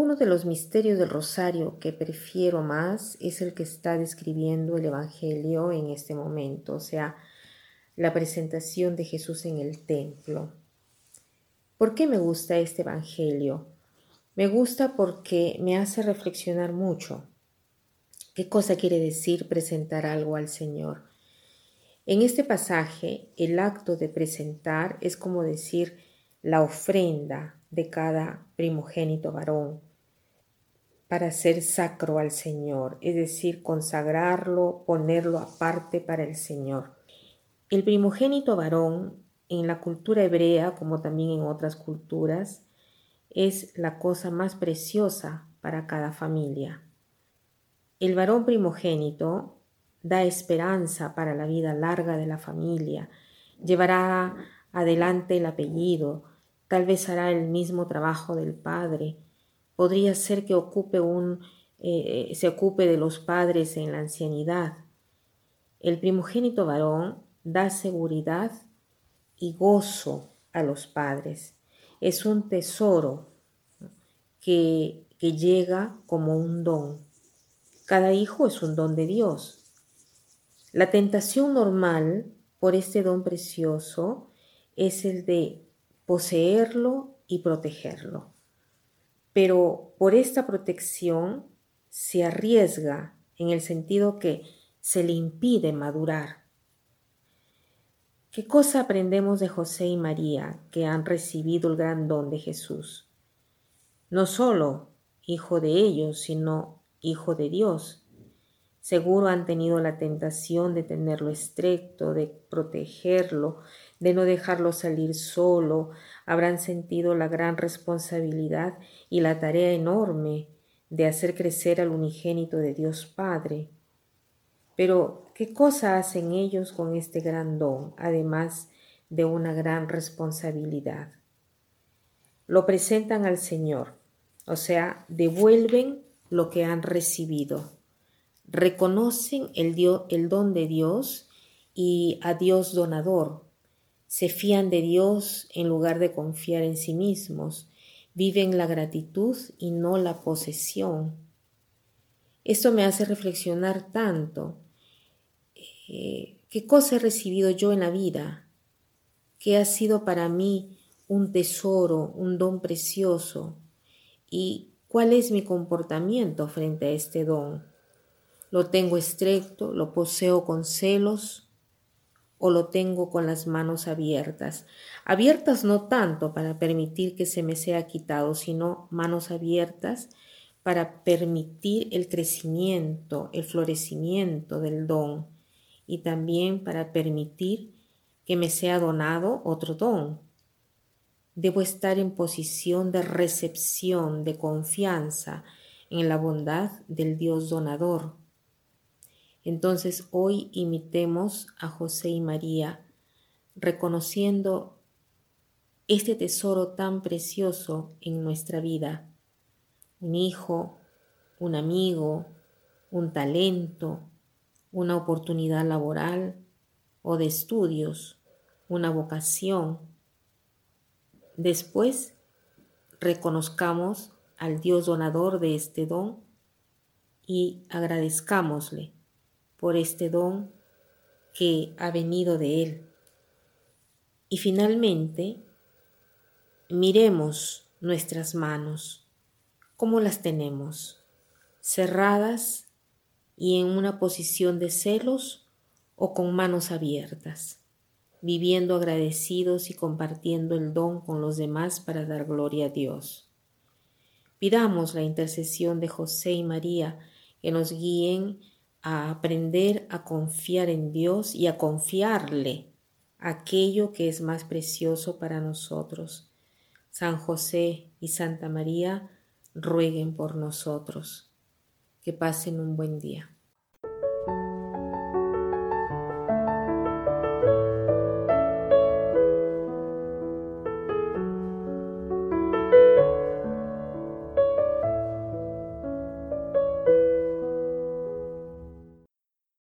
Uno de los misterios del rosario que prefiero más es el que está describiendo el Evangelio en este momento, o sea, la presentación de Jesús en el templo. ¿Por qué me gusta este Evangelio? Me gusta porque me hace reflexionar mucho. ¿Qué cosa quiere decir presentar algo al Señor? En este pasaje, el acto de presentar es como decir la ofrenda de cada primogénito varón para ser sacro al Señor, es decir, consagrarlo, ponerlo aparte para el Señor. El primogénito varón en la cultura hebrea, como también en otras culturas, es la cosa más preciosa para cada familia. El varón primogénito da esperanza para la vida larga de la familia, llevará adelante el apellido, Tal vez hará el mismo trabajo del padre. Podría ser que ocupe un, eh, se ocupe de los padres en la ancianidad. El primogénito varón da seguridad y gozo a los padres. Es un tesoro que, que llega como un don. Cada hijo es un don de Dios. La tentación normal por este don precioso es el de poseerlo y protegerlo. Pero por esta protección se arriesga en el sentido que se le impide madurar. ¿Qué cosa aprendemos de José y María que han recibido el gran don de Jesús? No solo hijo de ellos, sino hijo de Dios. Seguro han tenido la tentación de tenerlo estrecto, de protegerlo, de no dejarlo salir solo, habrán sentido la gran responsabilidad y la tarea enorme de hacer crecer al unigénito de Dios Padre. Pero, ¿qué cosa hacen ellos con este gran don, además de una gran responsabilidad? Lo presentan al Señor, o sea, devuelven lo que han recibido, reconocen el, el don de Dios y a Dios donador, se fían de Dios en lugar de confiar en sí mismos, viven la gratitud y no la posesión. Esto me hace reflexionar tanto. Eh, ¿Qué cosa he recibido yo en la vida? ¿Qué ha sido para mí un tesoro, un don precioso? ¿Y cuál es mi comportamiento frente a este don? ¿Lo tengo estrecto? ¿Lo poseo con celos? o lo tengo con las manos abiertas. Abiertas no tanto para permitir que se me sea quitado, sino manos abiertas para permitir el crecimiento, el florecimiento del don y también para permitir que me sea donado otro don. Debo estar en posición de recepción, de confianza en la bondad del Dios donador entonces hoy imitemos a José y María, reconociendo este tesoro tan precioso en nuestra vida, un hijo, un amigo, un talento, una oportunidad laboral o de estudios, una vocación. Después, reconozcamos al Dios donador de este don y agradezcámosle por este don que ha venido de Él. Y finalmente, miremos nuestras manos, cómo las tenemos, cerradas y en una posición de celos o con manos abiertas, viviendo agradecidos y compartiendo el don con los demás para dar gloria a Dios. Pidamos la intercesión de José y María que nos guíen a aprender a confiar en Dios y a confiarle aquello que es más precioso para nosotros. San José y Santa María, rueguen por nosotros. Que pasen un buen día.